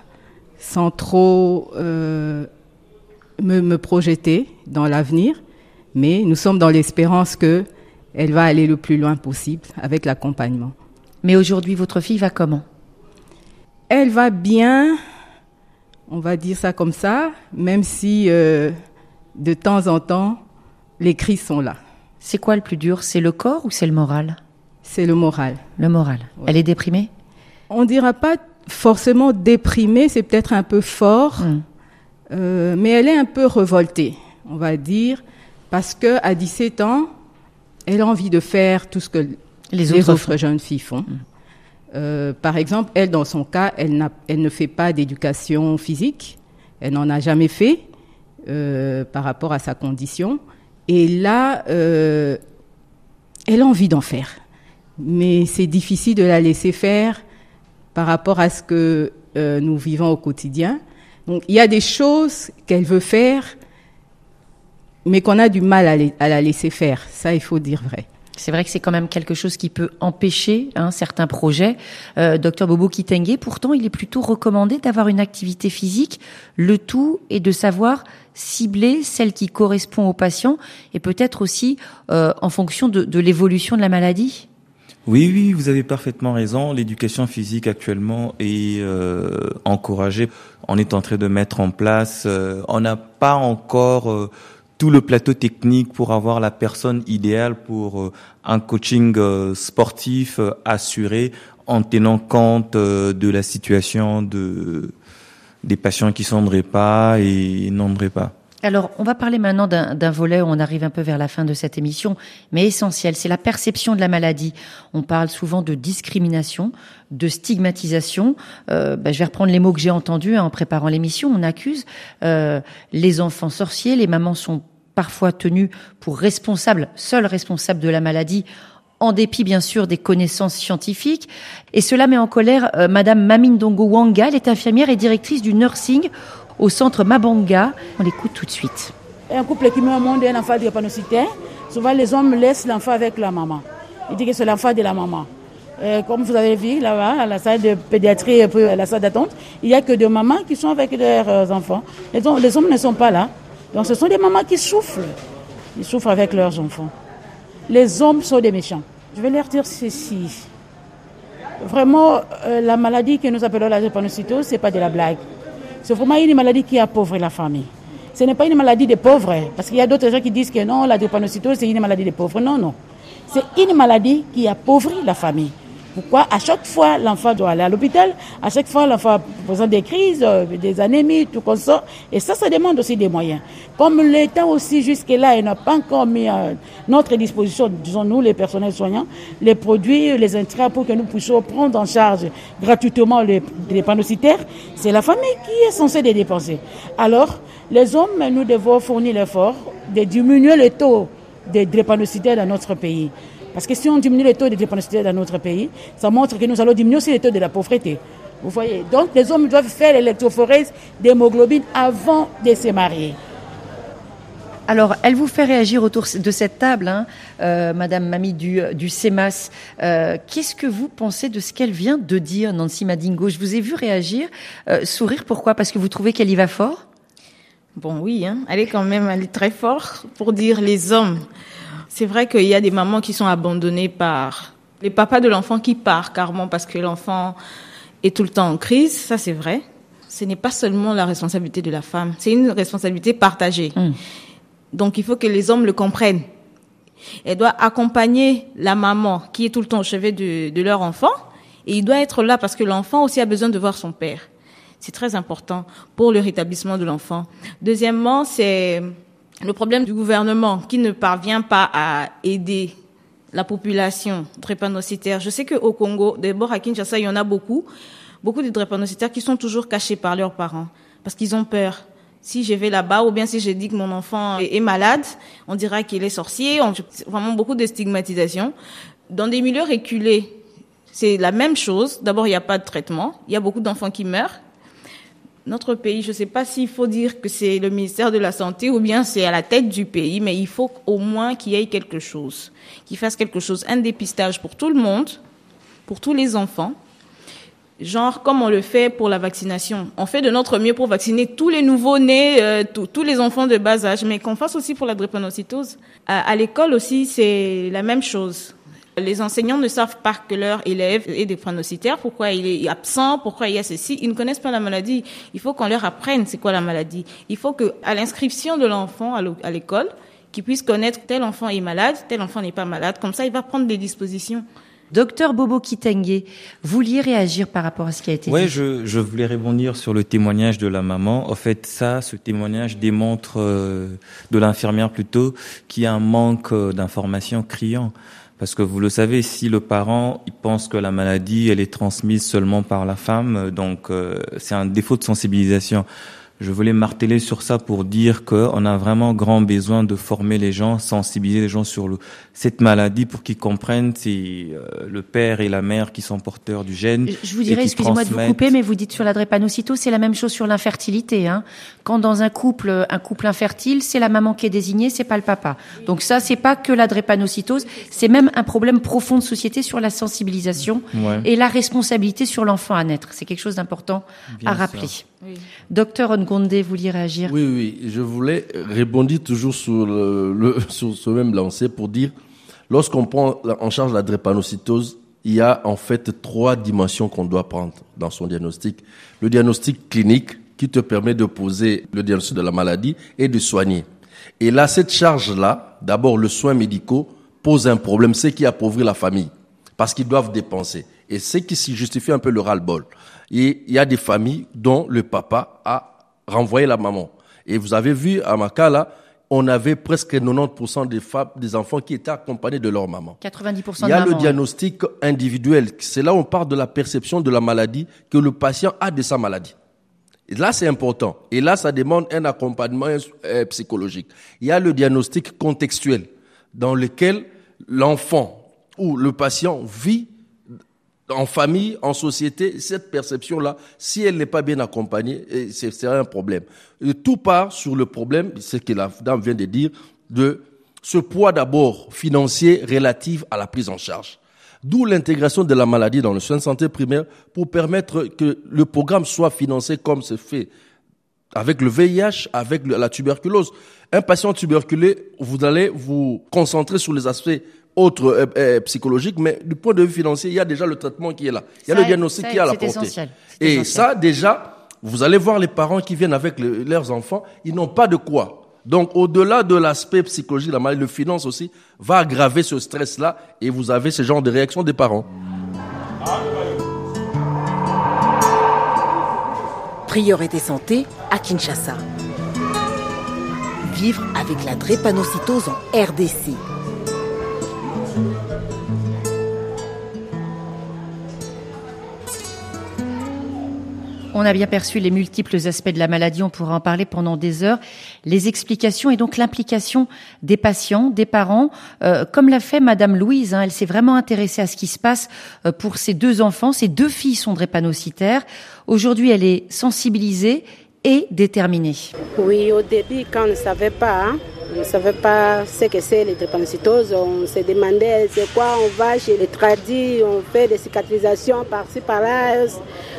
Speaker 7: sans trop euh, me, me projeter dans l'avenir, mais nous sommes dans l'espérance que elle va aller le plus loin possible avec l'accompagnement.
Speaker 3: Mais aujourd'hui, votre fille va comment?
Speaker 7: Elle va bien, on va dire ça comme ça, même si euh, de temps en temps, les crises sont là.
Speaker 3: C'est quoi le plus dur? C'est le corps ou c'est le moral?
Speaker 7: C'est le moral.
Speaker 3: Le moral.
Speaker 7: Ouais.
Speaker 3: Elle est déprimée?
Speaker 7: On dira pas forcément déprimée, c'est peut-être un peu fort,
Speaker 3: Hmm.
Speaker 7: euh, mais elle est un peu révoltée, on va dire, parce que à 17 ans, elle a envie de faire tout ce que
Speaker 3: Les
Speaker 7: les,
Speaker 3: autres
Speaker 7: jeunes filles font. Euh, par exemple, elle, dans son cas, elle ne fait pas d'éducation physique. Elle n'en a jamais fait euh, par rapport à sa condition. Et là, euh, elle a envie d'en faire. Mais c'est difficile de la laisser faire par rapport à ce que euh, nous vivons au quotidien. Donc, il y a des choses qu'elle veut faire, mais qu'on a du mal à, la- à la laisser faire. Ça, il faut dire vrai.
Speaker 3: C'est vrai que c'est quand même quelque chose qui peut empêcher hein, certains projets. Euh, Docteur Bobo Kitenge, pourtant, il est plutôt recommandé d'avoir une activité physique. Le tout est de savoir cibler celle qui correspond au patient et peut-être aussi euh, en fonction de, de l'évolution de la maladie.
Speaker 4: Oui, oui, vous avez parfaitement raison. L'éducation physique actuellement est euh, encouragée. On est en train de mettre en place. euh, on n'a pas encore euh, tout le plateau technique pour avoir la personne idéale pour euh, un coaching euh, sportif euh, assuré en tenant compte de la situation de des patients qui sont pas et non pas.
Speaker 3: Alors, on va parler maintenant d'un volet où on arrive un peu vers la fin de cette émission, mais essentiel, c'est la perception de la maladie. On parle souvent de discrimination, de stigmatisation. Ben, je vais reprendre les mots que j'ai entendus hein, en préparant l'émission. On accuse les enfants sorciers, les mamans sont parfois tenues pour responsables, seules responsables de la maladie, en dépit bien sûr des connaissances scientifiques. Et cela met en colère euh, Madame Mamindongo Wanga, elle est infirmière et directrice du nursing au centre Mabanga. On l'écoute tout de suite.
Speaker 12: Un couple qui met au monde un enfant drépanocytaire, souvent les hommes laissent l'enfant avec la maman. Ils disent que c'est l'enfant de la maman. Euh, comme vous avez vu là-bas, à la salle de pédiatrie, et puis à la salle d'attente, il n'y a que des mamans qui sont avec leurs euh, enfants. Les hommes ne sont pas là. Donc ce sont des mamans qui souffrent. Ils souffrent avec leurs enfants. Les hommes sont des méchants. Je vais leur dire ceci. Vraiment, euh, la maladie que nous appelons la drépanocytose, ce n'est pas de la blague. C'est vraiment une maladie qui appauvrit la famille. Ce n'est pas une maladie des pauvres, hein, parce qu'il y a d'autres gens qui disent que non, la drépanocytose, c'est une maladie des pauvres. Non, non. C'est une maladie qui appauvrit la famille. Pourquoi À chaque fois, l'enfant doit aller à l'hôpital, à chaque fois, l'enfant présente des crises, euh, des anémies, tout comme ça. Et ça, ça demande aussi des moyens. Comme l'État aussi, jusque-là, il n'a pas encore mis à notre disposition, disons nous, les personnels soignants, les produits, les intrants pour que nous puissions prendre en charge gratuitement les, les c'est la famille qui est censée les dépenser. Alors, les hommes, nous devons fournir l'effort de diminuer le taux de drépanocytaires dans notre pays. Parce que si on diminue le taux de drépanocytaires dans notre pays, ça montre que nous allons diminuer aussi le taux de la pauvreté. Vous voyez? Donc les hommes doivent faire l'électrophorèse d'hémoglobine avant de se marier.
Speaker 3: Alors, elle vous fait réagir autour de cette table, hein, euh, Madame Mami du, du CEMAS. Euh, Qu'est-ce que vous pensez de ce qu'elle vient de dire, Nancy Madingo? Je vous ai vu réagir, euh, sourire. Pourquoi? Parce que vous trouvez qu'elle y va fort?
Speaker 8: Bon, oui, hein, elle est quand même elle est très fort pour dire les hommes. C'est vrai qu'il y a des mamans qui sont abandonnées par les papas de l'enfant qui part carrément parce que l'enfant est tout le temps en crise. Ça, c'est vrai. Ce n'est pas seulement la responsabilité de la femme, c'est une responsabilité partagée. Donc, il faut que les hommes le comprennent. Elle doit accompagner la maman qui est tout le temps au chevet de, de leur enfant et il doit être là parce que l'enfant aussi a besoin de voir son père. C'est très important pour le rétablissement de l'enfant. Deuxièmement, c'est le problème du gouvernement qui ne parvient pas à aider la population drépanocytaire. Je sais qu'au Congo, d'abord à Kinshasa, il y en a beaucoup, beaucoup de drépanocytaires qui sont toujours cachés par leurs parents parce qu'ils ont peur. Si je vais là-bas ou bien si je dis que mon enfant est malade, on dira qu'il est sorcier. On, vraiment beaucoup de stigmatisation. Dans des milieux reculés, c'est la même chose. D'abord, il n'y a pas de traitement. Il y a beaucoup d'enfants qui meurent. Notre pays, je ne sais pas s'il faut dire que c'est le ministère de la Santé ou bien c'est à la tête du pays, mais il faut au moins qu'il y ait quelque chose, qu'il fasse quelque chose, un dépistage pour tout le monde, pour tous les enfants, genre comme on le fait pour la vaccination. On fait de notre mieux pour vacciner tous les nouveaux-nés, euh, tous- les enfants de bas âge, mais qu'on fasse aussi pour la drépanocytose. À l'école aussi, c'est la même chose. Les enseignants ne savent pas que leur élève est drépanocytaire, pourquoi il est absent, pourquoi il y a ceci. Ils ne connaissent pas la maladie. Il faut qu'on leur apprenne c'est quoi la maladie. Il faut que, à l'inscription de l'enfant à l'école, qu'ils puissent connaître tel enfant est malade, tel enfant n'est pas malade. Comme ça, il va prendre des dispositions.
Speaker 3: Docteur Bobo Kitenge, vous vouliez réagir par rapport à ce qui a été
Speaker 4: Ouais,
Speaker 3: dit?
Speaker 4: je, je voulais rebondir sur le témoignage de la maman. En fait, ça, ce témoignage démontre euh, de l'infirmière plutôt qu'il y a un manque euh, d'informations criant. Parce que vous le savez, si le parent pense que la maladie elle est transmise seulement par la femme, donc euh, c'est un défaut de sensibilisation. Je voulais marteler sur ça pour dire qu'on a vraiment grand besoin de former les gens, sensibiliser les gens sur le, cette maladie pour qu'ils comprennent c'est euh, le père et la mère qui sont porteurs du gène.
Speaker 3: Je vous dirais, excusez-moi de vous couper, mais vous dites sur la drépanocytose, c'est la même chose sur l'infertilité. Hein. Quand dans un couple, un couple infertile, c'est la maman qui est désignée, c'est pas le papa. Donc ça, c'est pas que la drépanocytose, c'est même un problème profond de société sur la sensibilisation
Speaker 4: Ouais.
Speaker 3: et la responsabilité sur l'enfant à naître. C'est quelque chose d'important à
Speaker 6: sûr.
Speaker 3: rappeler. Docteur Ngonde, vous vouliez réagir?
Speaker 6: Oui, oui, je voulais rebondir toujours sur, le, le- [LAUGHS] sur ce même lancé pour dire, lorsqu'on prend en charge la drépanocytose, il y a en fait trois dimensions qu'on doit prendre dans son diagnostic. Le diagnostic clinique qui te permet de poser le diagnostic de la maladie et de soigner. Et là, cette charge-là, d'abord, le soin médicaux pose un problème, c'est qui appauvrit la famille, parce qu'ils doivent dépenser. Et c'est qui s'y justifie un peu le ras-le-bol. Il y a des familles dont le papa a renvoyé la maman. Et vous avez vu, à Makala, on avait presque 90% des femmes, des enfants qui étaient accompagnés de leur maman.
Speaker 3: 90%
Speaker 6: Il y a
Speaker 3: de
Speaker 6: le
Speaker 3: maman,
Speaker 6: diagnostic individuel. C'est là où on part de la perception de la maladie que le patient a de sa maladie. Et là, c'est important. Et là, ça demande un accompagnement euh, psychologique. Il y a le diagnostic contextuel dans lequel l'enfant ou le patient vit en famille, en société, cette perception-là, si elle n'est pas bien accompagnée, c'est un problème. Tout part sur le problème, ce que la dame vient de dire, de ce poids d'abord financier relatif à la prise en charge. D'où l'intégration de la maladie dans le soin de santé primaire pour permettre que le programme soit financé comme c'est fait avec le VIH, avec la tuberculose. Un patient tuberculé, vous allez vous concentrer sur les aspects autres euh, euh, psychologiques, mais du point de vue financier, il y a déjà le traitement qui est là. Il y a
Speaker 3: Ça,
Speaker 6: le diagnostic qui est à la
Speaker 3: c'est
Speaker 6: portée.
Speaker 3: essentiel.
Speaker 6: Et
Speaker 3: essentiel.
Speaker 6: ça, déjà, vous allez voir les parents qui viennent avec le- leurs enfants, ils n'ont pas de quoi. Donc, au-delà de l'aspect psychologique, de la maladie, le finance aussi va aggraver ce stress-là et vous avez ce genre de réaction des parents.
Speaker 13: Priorité santé à Kinshasa. Vivre avec la drépanocytose en RDC.
Speaker 3: On a bien perçu les multiples aspects de la maladie, on pourra en parler pendant des heures. Les explications et donc l'implication des patients, des parents, euh, comme l'a fait Madame Louise. hein, elle s'est vraiment intéressée à ce qui se passe euh, pour ses deux enfants. Ses deux filles sont drépanocytaires. Aujourd'hui, elle est sensibilisée et déterminée.
Speaker 14: Oui, au début, quand on ne savait pas, hein, on ne savait pas ce que c'est les drépanocytoses, on se demandait c'est quoi, on va chez les tradis, on fait des cicatrisations par-ci, par-là.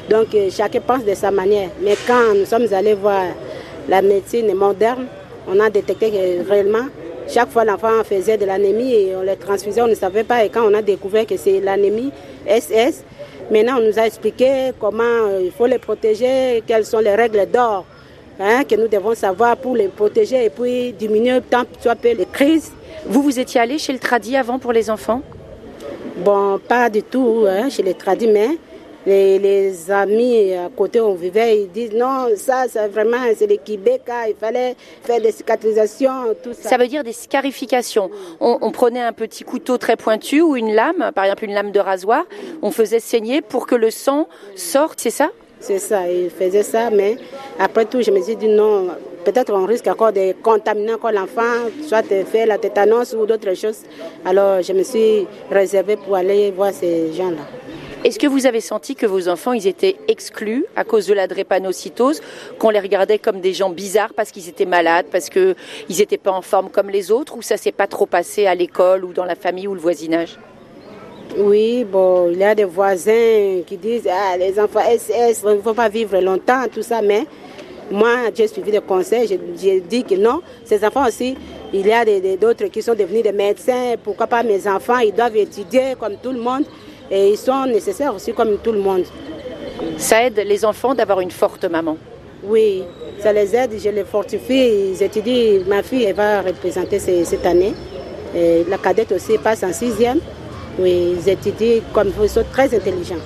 Speaker 14: Donc euh, chacun pense de sa manière. Mais quand nous sommes allés voir la médecine moderne, on a détecté que réellement, chaque fois l'enfant faisait de l'anémie et on les transfusait, on ne savait pas. Et quand on a découvert que c'est l'anémie SS, maintenant on nous a expliqué comment euh, il faut les protéger, quelles sont les règles d'or hein, que nous devons savoir pour les protéger et puis diminuer tant soit peu les crises.
Speaker 3: Vous, vous étiez allé chez le tradit avant pour les enfants?
Speaker 14: Bon, pas du tout hein, chez les tradis, mais les, les amis à côté où on vivait, ils disent non, ça, c'est vraiment, c'est les Kibeka, il fallait faire des cicatrisations, tout ça.
Speaker 3: Ça veut dire des scarifications. On, on prenait un petit couteau très pointu ou une lame, par exemple une lame de rasoir, on faisait saigner pour que le sang sorte, c'est ça?
Speaker 14: C'est ça, il faisait ça, mais après tout, je me suis dit non, peut-être on risque encore de contaminer encore l'enfant, soit de faire la tétanos ou d'autres choses. Alors je me suis réservée pour aller voir ces gens-là.
Speaker 3: Est-ce que vous avez senti que vos enfants, ils étaient exclus à cause de la drépanocytose, qu'on les regardait comme des gens bizarres parce qu'ils étaient malades, parce qu'ils n'étaient pas en forme comme les autres, ou ça s'est pas trop passé à l'école ou dans la famille ou le voisinage?
Speaker 14: Oui, bon, il y a des voisins qui disent ah, les enfants SS, ne faut pas vivre longtemps, tout ça, mais moi, j'ai suivi des conseils, j'ai- dit que non, ces enfants aussi, il y a d'autres qui sont devenus des médecins, pourquoi pas mes enfants, ils doivent étudier comme tout le monde et ils sont nécessaires aussi comme tout le monde.
Speaker 3: Ça aide les enfants d'avoir une forte maman.
Speaker 14: Oui, ça les aide, je les fortifie, ils étudient, ma fille elle va représenter ce- cette année, et la cadette aussi passe en sixième, oui, ils étudient comme ils sont très intelligents.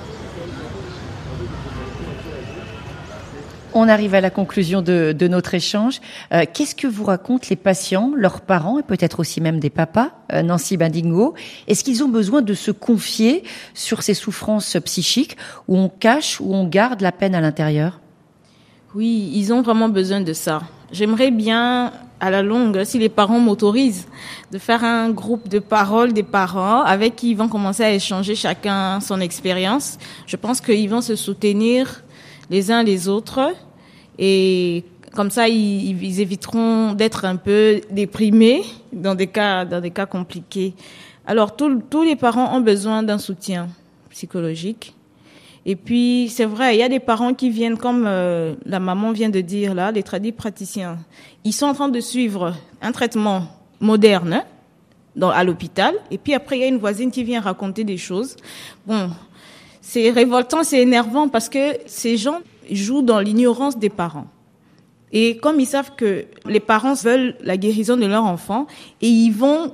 Speaker 3: On arrive à la conclusion de, notre échange. Euh, Qu'est-ce que vous racontent les patients, leurs parents et peut-être aussi même des papas, euh, Nancy Bandingo Est-ce qu'ils ont besoin de se confier sur ces souffrances psychiques où on cache, où on garde la peine à l'intérieur?
Speaker 8: Oui, ils ont vraiment besoin de ça. J'aimerais bien, à la longue, si les parents m'autorisent, de faire un groupe de parole des parents avec qui ils vont commencer à échanger chacun son expérience. Je pense qu'ils vont se soutenir les uns les autres et comme ça, ils, éviteront d'être un peu déprimés dans des cas, dans des cas compliqués. Alors, tous les parents ont besoin d'un soutien psychologique. Et puis, c'est vrai, il y a des parents qui viennent, comme euh, la maman vient de dire là, les tradis praticiens. Ils sont en train de suivre un traitement moderne hein, dans, à l'hôpital. Et puis après, il y a une voisine qui vient raconter des choses. Bon, c'est révoltant, c'est énervant parce que ces gens jouent dans l'ignorance des parents. Et comme ils savent que les parents veulent la guérison de leur enfant, et ils vont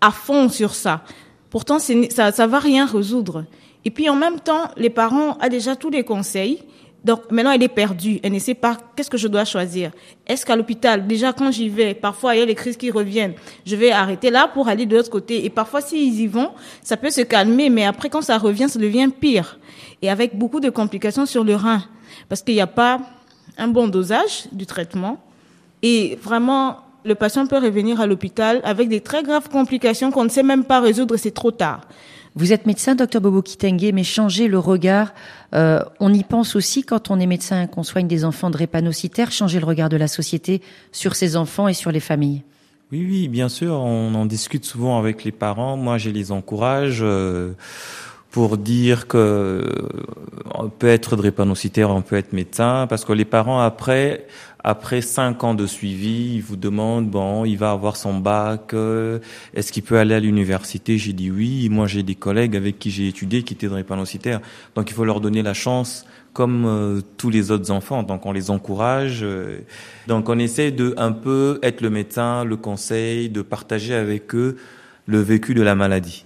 Speaker 8: à fond sur ça. Pourtant, ça, ça va rien résoudre. Et puis en même temps, les parents ont déjà tous les conseils. Donc maintenant, elle est perdue. Elle ne sait pas qu'est-ce que je dois choisir. Est-ce qu'à l'hôpital, déjà quand j'y vais, parfois il y a les crises qui reviennent. Je vais arrêter là pour aller de l'autre côté. Et parfois, s'ils y vont, ça peut se calmer, mais après, quand ça revient, ça devient pire. Et avec beaucoup de complications sur le rein. Parce qu'il n'y a pas un bon dosage du traitement. Et vraiment, le patient peut revenir à l'hôpital avec des très graves complications qu'on ne sait même pas résoudre, c'est trop tard.
Speaker 3: Vous êtes médecin, docteur Bobo Kitenge, mais changer le regard, euh, on y pense aussi quand on est médecin et qu'on soigne des enfants drépanocytaires, changer le regard de la société sur ces enfants et sur les familles.
Speaker 4: Oui, oui, bien sûr, on en discute souvent avec les parents. Moi, je les encourage euh, pour dire que euh, on peut être drépanocytaire, on peut être médecin, parce que les parents après, après cinq ans de suivi, ils vous demandent bon, il va avoir son bac, euh, est-ce qu'il peut aller à l'université? J'ai dit oui. Moi, j'ai des collègues avec qui j'ai étudié qui étaient drépanocytaires, donc il faut leur donner la chance comme euh, tous les autres enfants. Donc on les encourage. euh, donc on essaie de un peu être le médecin, le conseil, de partager avec eux le vécu de la maladie.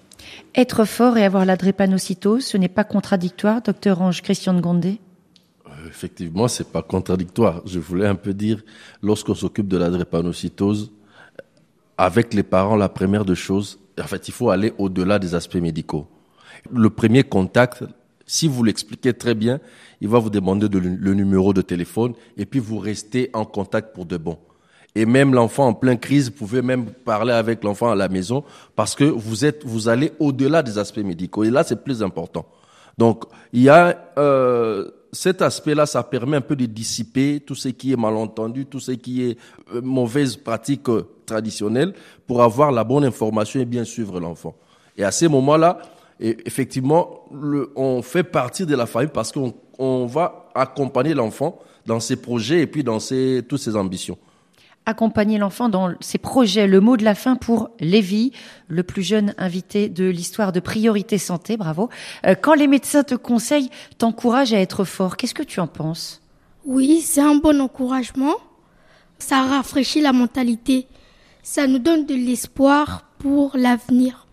Speaker 3: Être fort et avoir la drépanocytose, ce n'est pas contradictoire, docteur Ange Christian Gondé?
Speaker 6: Effectivement, c'est pas contradictoire. Je voulais un peu dire, lorsqu'on s'occupe de la drépanocytose, avec les parents, la première des choses, en fait, il faut aller au-delà des aspects médicaux. Le premier contact, si vous l'expliquez très bien, il va vous demander de le numéro de téléphone et puis vous restez en contact pour de bon. Et même l'enfant en pleine crise, pouvez même parler avec l'enfant à la maison parce que vous êtes, vous allez au-delà des aspects médicaux. Et là, c'est plus important. Donc, il y a euh, cet aspect-là, ça permet un peu de dissiper tout ce qui est malentendu, tout ce qui est euh, mauvaise pratique euh, traditionnelle pour avoir la bonne information et bien suivre l'enfant. Et à ces moments-là, et effectivement, on fait partie de la famille parce qu'on on va accompagner l'enfant dans ses projets et puis dans ses, toutes ses ambitions.
Speaker 3: Accompagner l'enfant dans ses projets. Le mot de la fin pour Lévi, le plus jeune invité de l'histoire de Priorité Santé, bravo. Euh, quand les médecins te conseillent, t'encouragent à être fort, qu'est-ce que tu en penses?
Speaker 5: Oui, c'est un bon encouragement. Ça rafraîchit la mentalité. Ça nous donne de l'espoir pour l'avenir.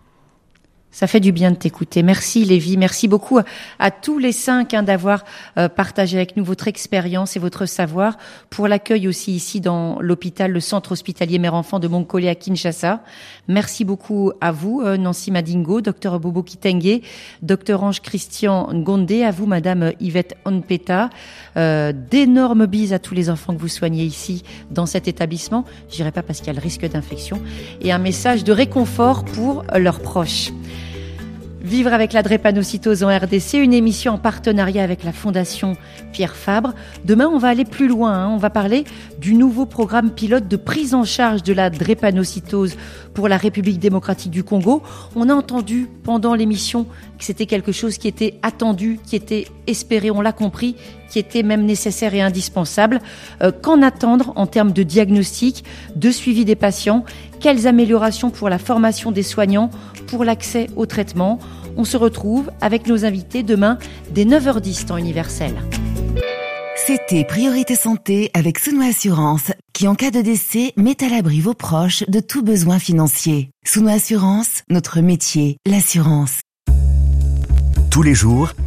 Speaker 3: Ça fait du bien de t'écouter. Merci Lévi, merci beaucoup à, tous les cinq hein, d'avoir euh, partagé avec nous votre expérience et votre savoir pour l'accueil aussi ici dans l'hôpital, le centre hospitalier mère-enfant de Montcollet à Kinshasa. Merci beaucoup à vous euh, Nancy Madingo, docteur Bobo Kitenge, docteur Ange Christian Ngondé, à vous madame Yvette Onpeta. Euh, D'énormes bises à tous les enfants que vous soignez ici dans cet établissement. J'irai pas parce qu'il y a le risque d'infection et un message de réconfort pour leurs proches. Vivre avec la drépanocytose en RDC, une émission en partenariat avec la Fondation Pierre Fabre. Demain, on va aller plus loin. hein. On va parler du nouveau programme pilote de prise en charge de la drépanocytose pour la République démocratique du Congo. On a entendu pendant l'émission c'était quelque chose qui était attendu, qui était espéré, on l'a compris, qui était même nécessaire et indispensable. Euh, Qu'en attendre en termes de diagnostic, de suivi des patients? Quelles améliorations pour la formation des soignants, pour l'accès au traitement? On se retrouve avec nos invités demain dès 9h10 temps universel.
Speaker 1: C'était Priorité Santé avec Souno Assurance, qui en cas de décès met à l'abri vos proches de tout besoin financier. Souno Assurance, notre métier, l'assurance.
Speaker 2: Tous les jours,